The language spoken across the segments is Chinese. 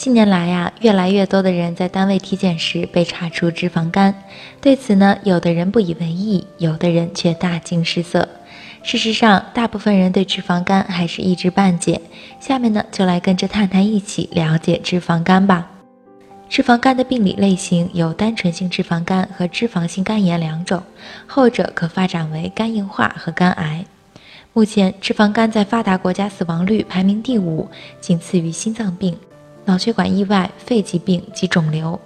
近年来呀，越来越多的人在单位体检时被查出脂肪肝，对此呢，有的人不以为意，有的人却大惊失色。事实上，大部分人对脂肪肝还是一知半解。下面呢，就来跟着探探一起了解脂肪肝吧。脂肪肝的病理类型有单纯性脂肪肝和脂肪性肝炎两种，后者可发展为肝硬化和肝癌。目前，脂肪肝在发达国家死亡率排名第五，仅次于心脏病、脑血管意外、肺疾病及肿瘤。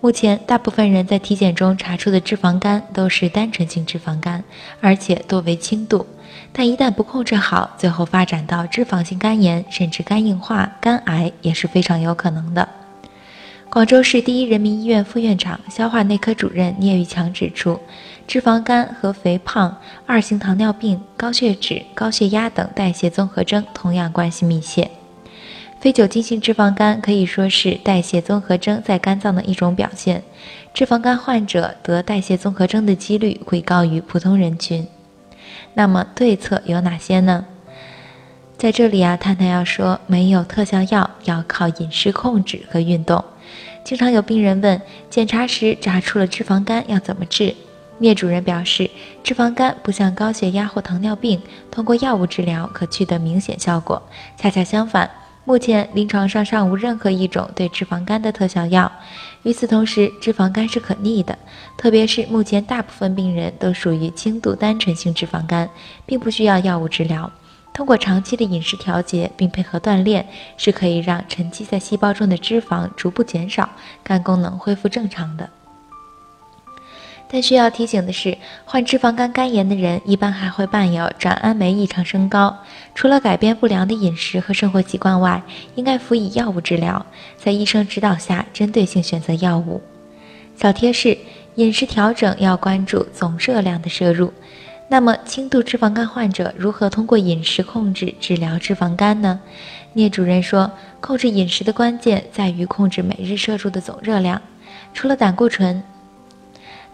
目前，大部分人在体检中查出的脂肪肝都是单纯性脂肪肝，而且多为轻度。但一旦不控制好，最后发展到脂肪性肝炎，甚至肝硬化、肝癌也是非常有可能的。广州市第一人民医院副院长、消化内科主任聂玉强指出。脂肪肝和肥胖、二型糖尿病、高血脂、高血压等代谢综合征同样关系密切。非酒精性脂肪肝可以说是代谢综合征在肝脏的一种表现，脂肪肝患者得代谢综合征的几率会高于普通人群。那么对策有哪些呢？在这里啊，探探要说，没有特效药，要靠饮食控制和运动。经常有病人问，检查时查出了脂肪肝，要怎么治？聂主任表示，脂肪肝不像高血压或糖尿病，通过药物治疗可取得明显效果。恰恰相反，目前临床上尚无任何一种对脂肪肝的特效药。与此同时，脂肪肝是可逆的，特别是目前大部分病人都属于轻度单纯性脂肪肝，并不需要药物治疗。通过长期的饮食调节并配合锻炼，是可以让沉积在细胞中的脂肪逐步减少，肝功能恢复正常的。但需要提醒的是，患脂肪肝肝炎的人一般还会伴有转氨酶异常升高。除了改变不良的饮食和生活习惯外，应该辅以药物治疗，在医生指导下针对性选择药物。小贴士：饮食调整要关注总热量的摄入。那么，轻度脂肪肝患者如何通过饮食控制治疗脂肪肝呢？聂主任说，控制饮食的关键在于控制每日摄入的总热量，除了胆固醇。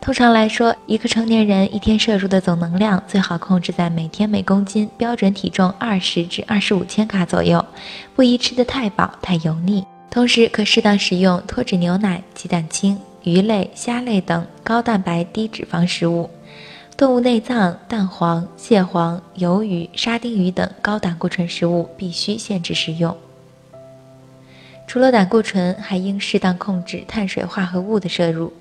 通常来说，一个成年人一天摄入的总能量最好控制在每天每公斤标准体重二十至二十五千卡左右，不宜吃得太饱太油腻。同时，可适当食用脱脂牛奶、鸡蛋清、鱼类、虾类等高蛋白低脂肪食物，动物内脏、蛋黄、蟹黄、鱿鱼、沙丁鱼等高胆固醇食物必须限制食用。除了胆固醇，还应适当控制碳水化合物的摄入，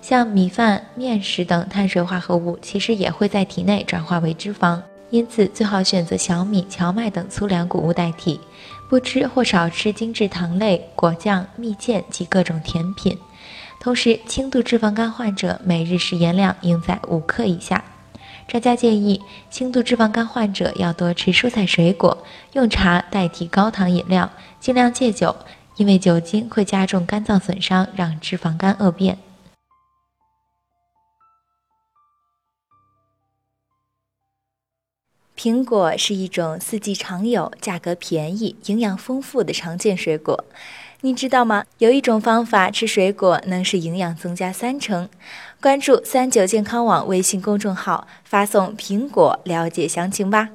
像米饭、面食等碳水化合物，其实也会在体内转化为脂肪，因此最好选择小米、荞麦等粗粮谷物代替，不吃或少吃精制糖类、果酱、蜜饯及各种甜品。同时，轻度脂肪肝患者每日食盐量应在五克以下。专家建议，轻度脂肪肝患者要多吃蔬菜水果，用茶代替高糖饮料，尽量戒酒。因为酒精会加重肝脏损伤，让脂肪肝恶变。苹果是一种四季常有、价格便宜、营养丰富的常见水果。你知道吗？有一种方法吃水果能使营养增加三成。关注三九健康网微信公众号，发送“苹果”了解详情吧。